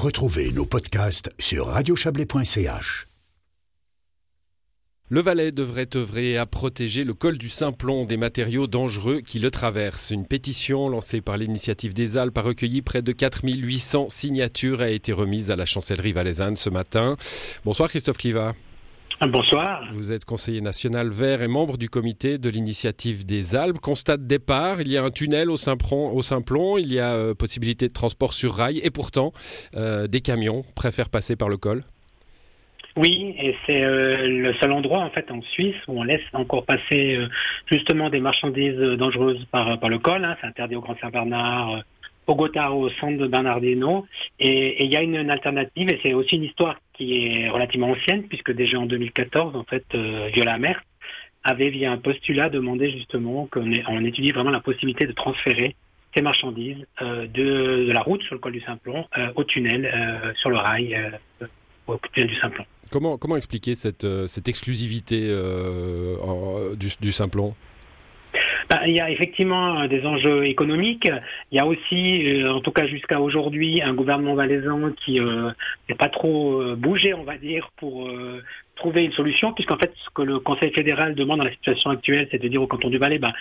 Retrouvez nos podcasts sur radiochablais.ch. Le Valais devrait œuvrer à protéger le col du Simplon des matériaux dangereux qui le traversent. Une pétition lancée par l'initiative des Alpes a recueilli près de 4800 signatures et a été remise à la chancellerie valaisanne ce matin. Bonsoir Christophe Cliva. Bonsoir. Vous êtes conseiller national vert et membre du comité de l'initiative des Alpes. Constat de départ, il y a un tunnel au Simplon il y a euh, possibilité de transport sur rail et pourtant euh, des camions préfèrent passer par le col. Oui, et c'est euh, le seul endroit en fait en Suisse où on laisse encore passer justement des marchandises dangereuses par, par le col. Hein. C'est interdit au Grand Saint-Bernard, au Gotthard, au centre de Bernardino. Et il y a une, alternative, et c'est aussi une histoire qui est relativement ancienne, puisque déjà en 2014, en fait, euh, Viola Mer avait, via un postulat, demandé justement qu'on étudie vraiment la possibilité de transférer ces marchandises euh, de, la route sur le col du Simplon euh, au tunnel sur le rail au tunnel du Simplon. Comment, comment expliquer cette, cette exclusivité du, du Simplon il y a effectivement des enjeux économiques. Il y a aussi, euh, en tout cas jusqu'à aujourd'hui, un gouvernement valaisan qui euh, n'est pas trop euh, bougé, on va dire, pour trouver une solution, puisqu'en fait, ce que le Conseil fédéral demande dans la situation actuelle, c'est de dire au canton du Valais, bah,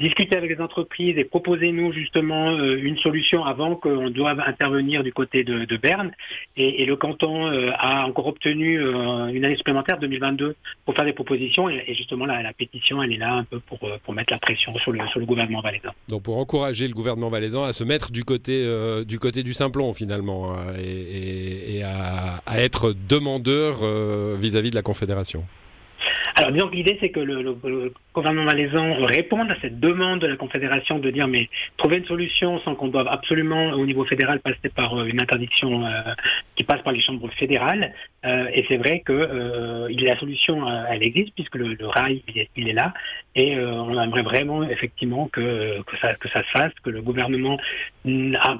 discuter avec les entreprises et proposez-nous justement euh, une solution avant qu'on doive intervenir du côté de, Berne. Et, le canton euh, a encore obtenu euh, une année supplémentaire, 2022, pour faire des propositions. Et, justement, la, pétition, elle est là un peu pour, pour mettre la pression sur le, sur le gouvernement valaisan. Donc pour encourager le gouvernement valaisan à se mettre du côté, du, côté du Simplon, finalement, hein, et, à, à, être demandeur vis-à-vis -vis de la Confédération alors disons que l'idée c'est que le, gouvernement malaisan réponde à cette demande de la Confédération de dire mais trouver une solution sans qu'on doive absolument au niveau fédéral passer par euh, une interdiction euh, qui passe par les chambres fédérales. Euh, et c'est vrai que la solution elle existe puisque le, rail il est, là et on aimerait vraiment effectivement que, ça, que ça se fasse, que le gouvernement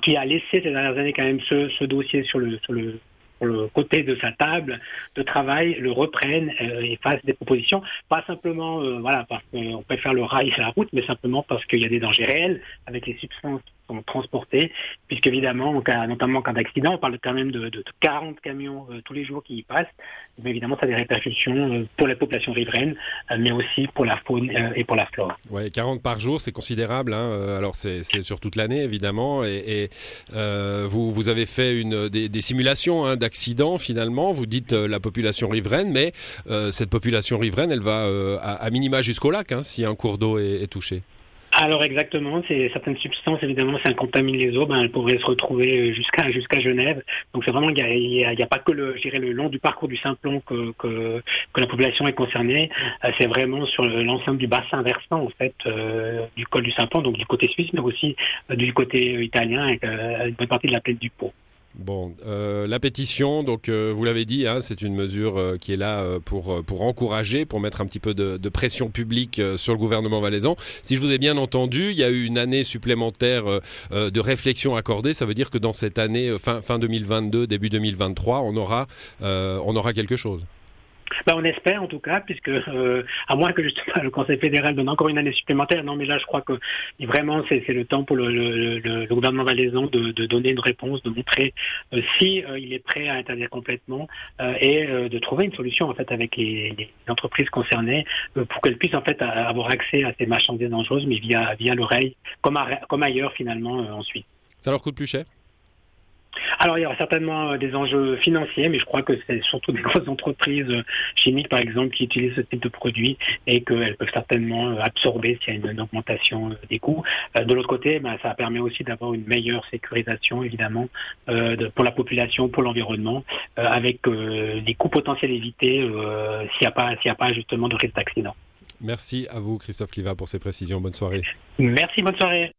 qui a laissé ces dernières années quand même ce, ce dossier sur le, sur le le côté de sa table de travail le reprenne euh, et fasse des propositions, pas simplement euh, voilà parce qu'on préfère le rail à la route, mais simplement parce qu'il y a des dangers réels avec les substances sont transportés, puisqu'évidemment, notamment en cas d'accident, on parle quand même de, 40 camions euh, tous les jours qui y passent. Mais évidemment, ça a des répercussions euh, pour la population riveraine, euh, mais aussi pour la faune et pour la flore. Ouais, 40 par jour, c'est considérable. Hein. Alors, c'est sur toute l'année, évidemment. Et, vous, vous avez fait une, des, simulations hein, d'accidents, finalement. Vous dites la population riveraine, mais cette population riveraine, elle va à, minima jusqu'au lac, hein, si un cours d'eau est touché. Alors exactement, c'est certaines substances évidemment, si elles contaminent les eaux, ben, elles pourraient se retrouver jusqu'à jusqu'à Genève. Donc c'est vraiment il n'y a, pas que le, le long du parcours du Simplon que, que, la population est concernée. Euh, c'est vraiment sur l'ensemble du bassin versant en fait euh, du col du Simplon, donc du côté suisse, mais aussi euh, du côté italien et une bonne partie de la plaine du Pau. Bon, euh, la pétition, donc euh, vous l'avez dit, hein, c'est une mesure euh, qui est là pour, encourager, pour mettre un petit peu de, pression publique sur le gouvernement valaisan. Si je vous ai bien entendu, il y a eu une année supplémentaire de réflexion accordée. Ça veut dire que dans cette année, fin, fin 2022, début 2023, on aura, on aura quelque chose. Ben, on espère en tout cas, puisque euh, à moins que justement le Conseil fédéral donne encore une année supplémentaire. Non, mais là, je crois que vraiment c'est le temps pour le, gouvernement valaisan de, donner une réponse, de montrer euh, si euh, il est prêt à interdire complètement et de trouver une solution en fait avec les, entreprises concernées pour qu'elles puissent en fait avoir accès à ces marchandises dangereuses, mais via via l'oreille, comme, comme ailleurs finalement en Suisse. Ça leur coûte plus cher? Alors il y aura certainement euh, des enjeux financiers, mais je crois que c'est surtout des grosses entreprises euh, chimiques, par exemple, qui utilisent ce type de produits et qu'elles peuvent certainement euh, absorber s'il y a une, augmentation des coûts. De l'autre côté, ben, ça permet aussi d'avoir une meilleure sécurisation, évidemment, pour la population, pour l'environnement, avec des coûts potentiels évités s'il n'y a pas, s'il a pas justement de risque d'accident. Merci à vous, Christophe Liva, pour ces précisions. Bonne soirée. Merci, bonne soirée.